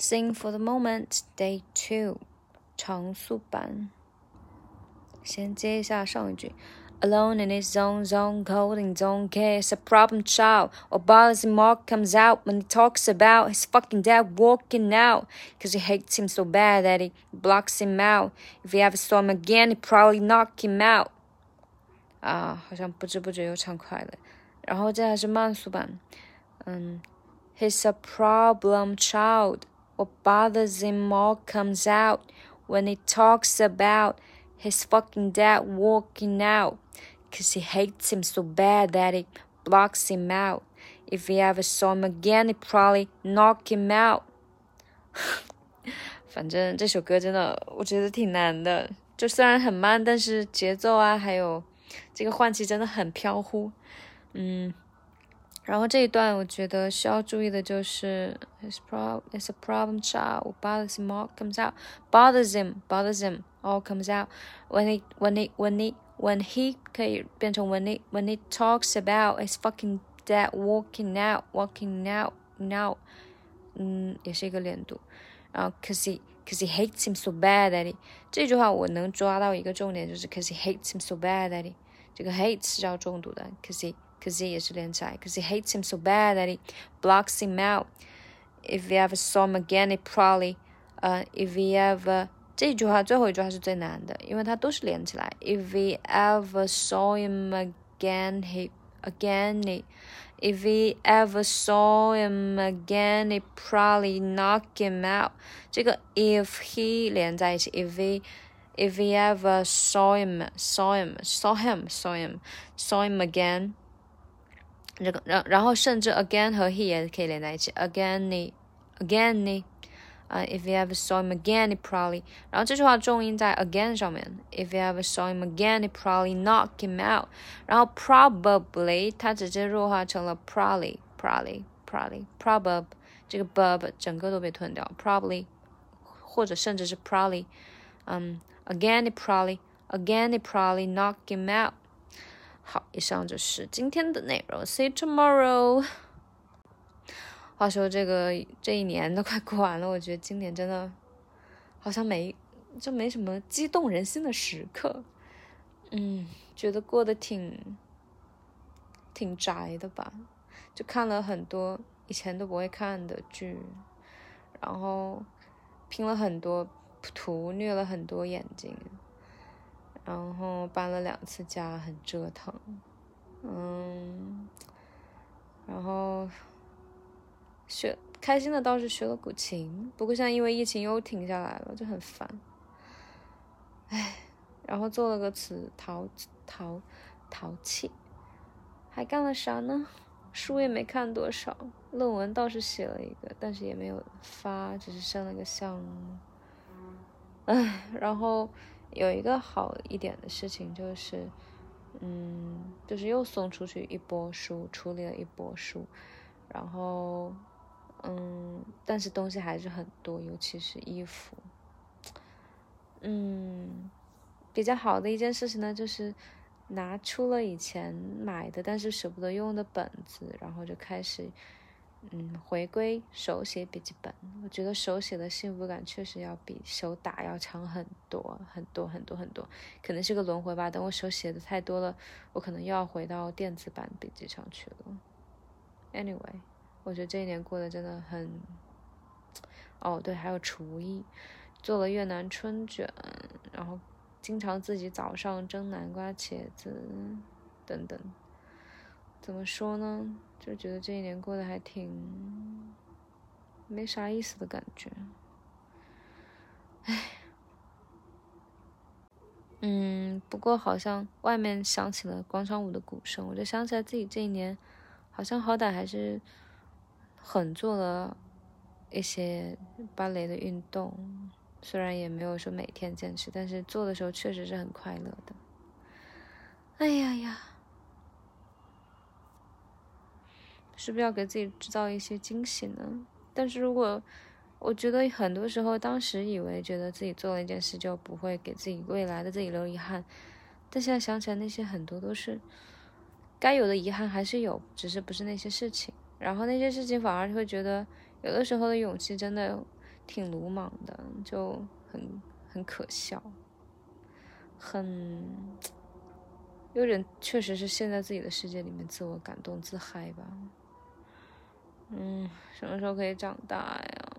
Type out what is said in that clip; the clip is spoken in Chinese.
Sing for the moment, day two，常速版。先接一下上一句。Alone in his own zone, cold and don't care. It's a problem child. Or bothers him more comes out when he talks about his fucking dad walking out. Cause he hates him so bad that he blocks him out. If he ever saw him again, he'd probably knock him out. 啊，好像不知不觉又唱快了。然后这还是慢速版。嗯，He's a problem child. What bothers him more comes out when he talks about his fucking dad walking out. Cause he hates him so bad that he blocks him out. If he ever saw him again, he'd probably knock him out. 反正这首歌真的，我觉得挺难的。就虽然很慢，但是节奏啊，还有这个换气真的很飘忽。嗯， 然后这一段我觉得需要注意的就是，his problem is a problem child bothers him all comes out bothers him bothers him all comes out when he when he when he when he 可以变成 when he when he talks about his fucking dad walking out walking out now，嗯，也是一个连读。然后 cause he cause he hates him so bad that he 这句话我能抓到一个重点，就是 cause he hates him so bad that he 这个 hate 是要重读的，cause he cause he 也是连起来，cause he hates him so bad that he blocks him out。If he ever saw him again, he probably 呃、uh,，if he ever 这句话最后一句话是最难的，因为它都是连起来。If he ever saw him again, he again he. If he ever saw him again, he probably knock him out. 这个 if he 连在一起，if he if he ever saw him saw him saw him saw him saw him again， 这个然然后甚至 again 和 he 也可以连在一起，again he again he。uh, if you ever saw him again, he probably，然后这句话重音在 again 上面。If you ever saw him again, he probably knock him out。然后 probably 它直接弱化成了 probably，probably，probably，prob 这个 bub 整个都被吞掉，probably，或者甚至是 probably，嗯，again he probably，again he probably knock him out。 好，以上就是今天的内容。See tomorrow。话说这个这一年都快过完了，我觉得今年真的好像没就没什么激动人心的时刻，嗯，觉得过得挺挺宅的吧，就看了很多以前都不会看的剧，然后拼了很多图，虐了很多眼睛，然后搬了两次家，很折腾，嗯，然后。学开心的倒是学了古琴，不过现在因为疫情又停下来了，就很烦。唉，然后做了个瓷陶陶陶器，还干了啥呢？书也没看多少，论文倒是写了一个，但是也没有发，只是申了个项目。唉，然后有一个好一点的事情就是，嗯，就是又送出去一波书，处理了一波书，然后。嗯，但是东西还是很多，尤其是衣服。嗯，比较好的一件事情呢，就是拿出了以前买的但是舍不得用的本子，然后就开始嗯回归手写笔记本。我觉得手写的幸福感确实要比手打要强很多很多很多很多，可能是个轮回吧。等我手写的太多了，我可能又要回到电子版笔记上去了。Anyway。我觉得这一年过得真的很，哦对，还有厨艺，做了越南春卷，然后经常自己早上蒸南瓜、茄子等等。怎么说呢？就觉得这一年过得还挺没啥意思的感觉。唉，嗯，不过好像外面响起了广场舞的鼓声，我就想起来自己这一年好像好歹还是。很做了一些芭蕾的运动，虽然也没有说每天坚持，但是做的时候确实是很快乐的。哎呀呀，是不是要给自己制造一些惊喜呢？但是如果我觉得很多时候当时以为觉得自己做了一件事就不会给自己未来的自己留遗憾但现在想起来那些很多都是该有的遗憾还是有只是不是那些事情。然后那些事情反而会觉得有的时候的勇气真的挺鲁莽的就很很可笑很有点确实是陷在自己的世界里面自我感动自嗨吧。嗯什么时候可以长大呀？